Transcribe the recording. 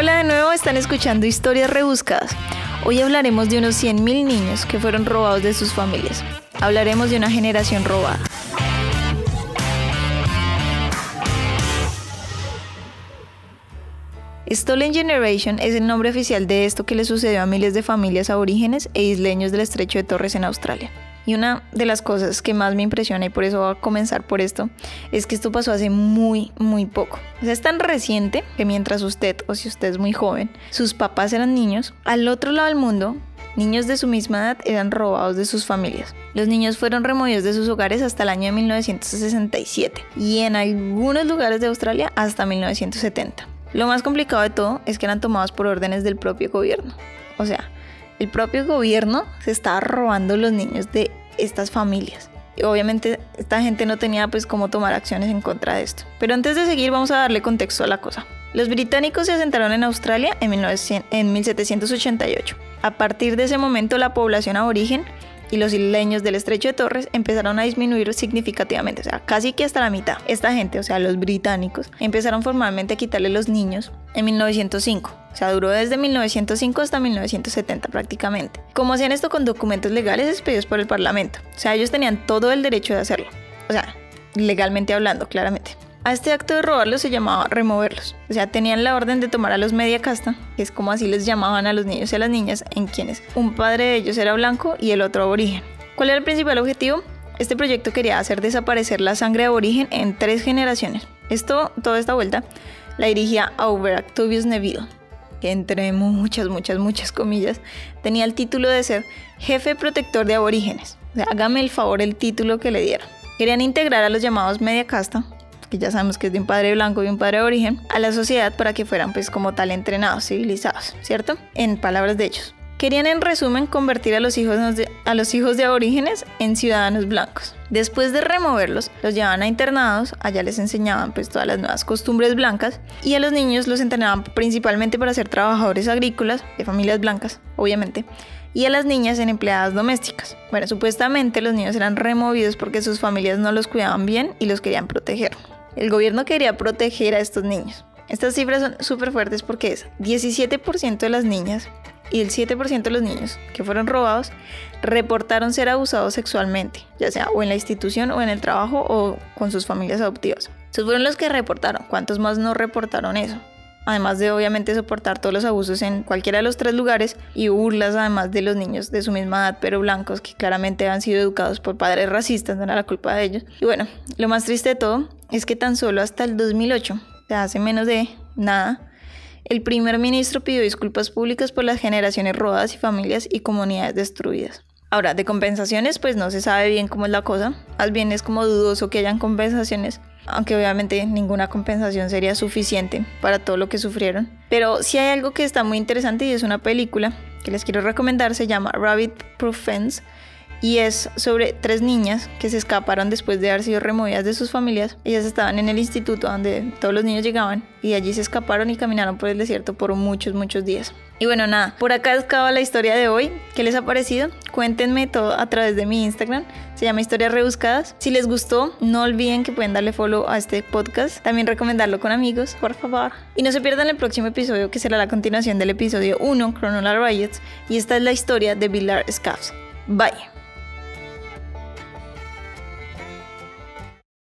Hola de nuevo, están escuchando Historias Rebuscadas. Hoy hablaremos de unos 100.000 niños que fueron robados de sus familias. Hablaremos de una generación robada. Stolen Generation es el nombre oficial de esto que le sucedió a miles de familias aborígenes e isleños del estrecho de Torres en Australia. Y una de las cosas que más me impresiona, y por eso voy a comenzar por esto, es que esto pasó hace muy, muy poco. O sea, es tan reciente que mientras usted, o si usted es muy joven, sus papás eran niños, al otro lado del mundo, niños de su misma edad eran robados de sus familias. Los niños fueron removidos de sus hogares hasta el año de 1967 y en algunos lugares de Australia hasta 1970. Lo más complicado de todo es que eran tomados por órdenes del propio gobierno. O sea, el propio gobierno se estaba robando los niños de estas familias. Obviamente esta gente no tenía pues cómo tomar acciones en contra de esto. Pero antes de seguir vamos a darle contexto a la cosa. Los británicos se asentaron en Australia en, en 1788. A partir de ese momento la población aborigen y los isleños del estrecho de Torres empezaron a disminuir significativamente, o sea, casi que hasta la mitad. Esta gente, o sea, los británicos, empezaron formalmente a quitarle los niños en 1905. O sea, duró desde 1905 hasta 1970 prácticamente. Como hacían esto con documentos legales expedidos por el Parlamento. O sea, ellos tenían todo el derecho de hacerlo. O sea, legalmente hablando, claramente. A este acto de robarlos se llamaba removerlos. O sea, tenían la orden de tomar a los media casta, que es como así les llamaban a los niños y a las niñas, en quienes un padre de ellos era blanco y el otro aborigen. ¿Cuál era el principal objetivo? Este proyecto quería hacer desaparecer la sangre aborigen en tres generaciones. Esto, toda esta vuelta, la dirigía Auber Octavius entre muchas, muchas, muchas comillas, tenía el título de ser jefe protector de aborígenes. Hágame el favor el título que le dieron. Querían integrar a los llamados media casta, que ya sabemos que es de un padre blanco y un padre de origen, a la sociedad para que fueran pues como tal entrenados, civilizados, ¿cierto? En palabras de ellos. Querían en resumen convertir a los, hijos de, a los hijos de aborígenes en ciudadanos blancos. Después de removerlos, los llevaban a internados, allá les enseñaban pues todas las nuevas costumbres blancas y a los niños los entrenaban principalmente para ser trabajadores agrícolas de familias blancas, obviamente, y a las niñas en empleadas domésticas. Bueno, supuestamente los niños eran removidos porque sus familias no los cuidaban bien y los querían proteger. El gobierno quería proteger a estos niños. Estas cifras son súper fuertes porque es 17% de las niñas y el 7% de los niños que fueron robados reportaron ser abusados sexualmente, ya sea o en la institución o en el trabajo o con sus familias adoptivas. Esos fueron los que reportaron. ¿Cuántos más no reportaron eso? Además de obviamente soportar todos los abusos en cualquiera de los tres lugares y burlas además de los niños de su misma edad pero blancos que claramente han sido educados por padres racistas, no era la culpa de ellos. Y bueno, lo más triste de todo es que tan solo hasta el 2008, o sea, hace menos de nada, el primer ministro pidió disculpas públicas por las generaciones robadas y familias y comunidades destruidas. Ahora, de compensaciones, pues no se sabe bien cómo es la cosa. Más bien es como dudoso que hayan compensaciones, aunque obviamente ninguna compensación sería suficiente para todo lo que sufrieron. Pero sí hay algo que está muy interesante y es una película que les quiero recomendar, se llama Rabbit Proof Fence y es sobre tres niñas que se escaparon después de haber sido removidas de sus familias. Ellas estaban en el instituto donde todos los niños llegaban y allí se escaparon y caminaron por el desierto por muchos, muchos días. Y bueno, nada, por acá acaba la historia de hoy. ¿Qué les ha parecido? Cuéntenme todo a través de mi Instagram. Se llama Historias Rebuscadas. Si les gustó, no olviden que pueden darle follow a este podcast. También recomendarlo con amigos, por favor. Y no se pierdan el próximo episodio que será la continuación del episodio 1, Chronolar Riots. Y esta es la historia de Villar Scaffs. Bye.